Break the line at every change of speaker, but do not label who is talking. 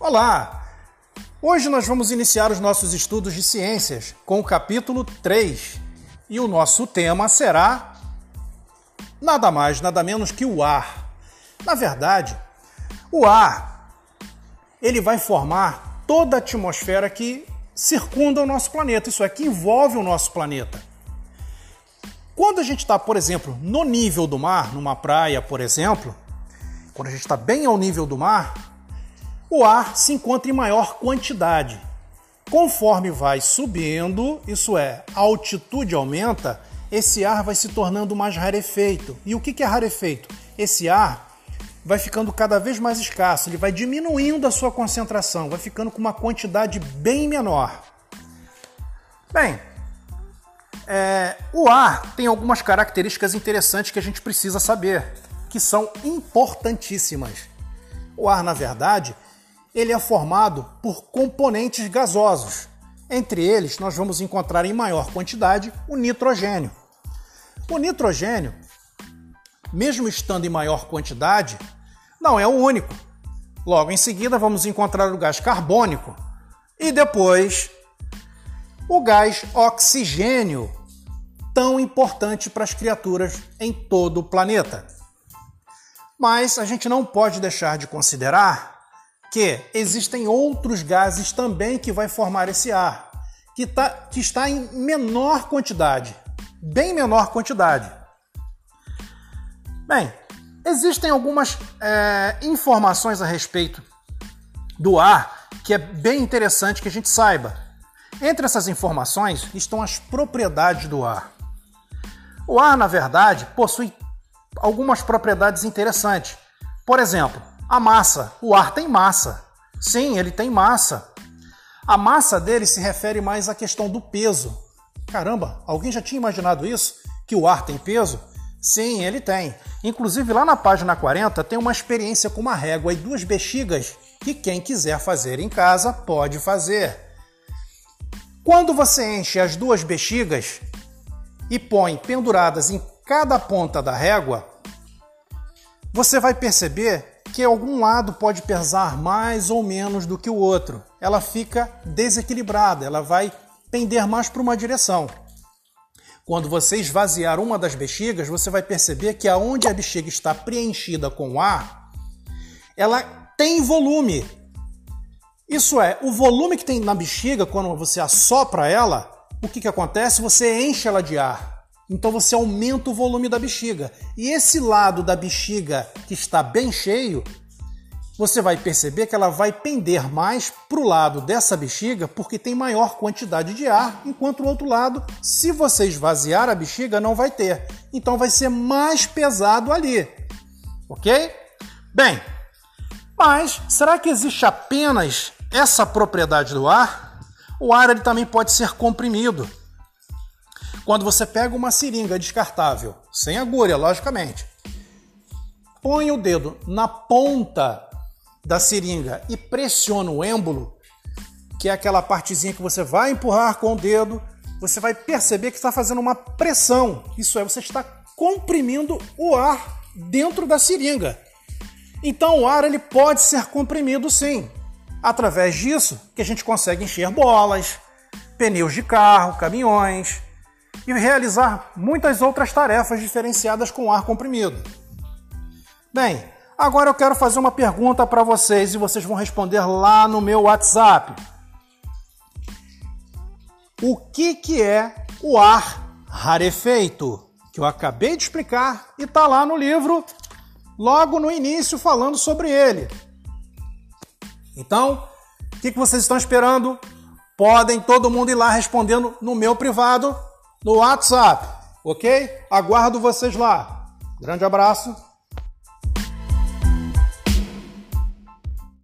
Olá! Hoje nós vamos iniciar os nossos estudos de ciências com o capítulo 3 e o nosso tema será nada mais, nada menos que o ar. Na verdade, o ar ele vai formar toda a atmosfera que circunda o nosso planeta, isso é, que envolve o nosso planeta. Quando a gente está, por exemplo, no nível do mar, numa praia, por exemplo, quando a gente está bem ao nível do mar, o ar se encontra em maior quantidade. Conforme vai subindo, isso é, a altitude aumenta, esse ar vai se tornando mais rarefeito. E o que é rarefeito? Esse ar vai ficando cada vez mais escasso, ele vai diminuindo a sua concentração, vai ficando com uma quantidade bem menor. Bem, é, o ar tem algumas características interessantes que a gente precisa saber, que são importantíssimas. O ar, na verdade, ele é formado por componentes gasosos. Entre eles, nós vamos encontrar em maior quantidade o nitrogênio. O nitrogênio, mesmo estando em maior quantidade, não é o único. Logo em seguida, vamos encontrar o gás carbônico e depois o gás oxigênio, tão importante para as criaturas em todo o planeta. Mas a gente não pode deixar de considerar que existem outros gases também que vai formar esse ar, que, tá, que está em menor quantidade, bem menor quantidade. Bem, existem algumas é, informações a respeito do ar que é bem interessante que a gente saiba. Entre essas informações estão as propriedades do ar. O ar, na verdade, possui algumas propriedades interessantes. Por exemplo, a massa. O ar tem massa. Sim, ele tem massa. A massa dele se refere mais à questão do peso. Caramba, alguém já tinha imaginado isso? Que o ar tem peso? Sim, ele tem. Inclusive, lá na página 40 tem uma experiência com uma régua e duas bexigas que quem quiser fazer em casa pode fazer. Quando você enche as duas bexigas, e põe penduradas em cada ponta da régua, você vai perceber que algum lado pode pesar mais ou menos do que o outro. Ela fica desequilibrada, ela vai pender mais para uma direção. Quando você esvaziar uma das bexigas, você vai perceber que aonde a bexiga está preenchida com ar, ela tem volume. Isso é, o volume que tem na bexiga, quando você assopra ela, o que, que acontece? Você enche ela de ar. Então você aumenta o volume da bexiga. E esse lado da bexiga que está bem cheio, você vai perceber que ela vai pender mais para o lado dessa bexiga porque tem maior quantidade de ar, enquanto o outro lado, se você esvaziar a bexiga, não vai ter. Então vai ser mais pesado ali. Ok? Bem, mas será que existe apenas essa propriedade do ar? O ar ele também pode ser comprimido. Quando você pega uma seringa descartável, sem agulha, logicamente, põe o dedo na ponta da seringa e pressiona o êmbolo, que é aquela partezinha que você vai empurrar com o dedo, você vai perceber que está fazendo uma pressão. Isso é, você está comprimindo o ar dentro da seringa. Então o ar ele pode ser comprimido sim. Através disso que a gente consegue encher bolas, pneus de carro, caminhões e realizar muitas outras tarefas diferenciadas com ar comprimido. Bem, agora eu quero fazer uma pergunta para vocês e vocês vão responder lá no meu WhatsApp. O que, que é o ar rarefeito? Que eu acabei de explicar e está lá no livro, logo no início, falando sobre ele. Então, o que, que vocês estão esperando? Podem todo mundo ir lá respondendo no meu privado, no WhatsApp, ok? Aguardo vocês lá. Grande abraço.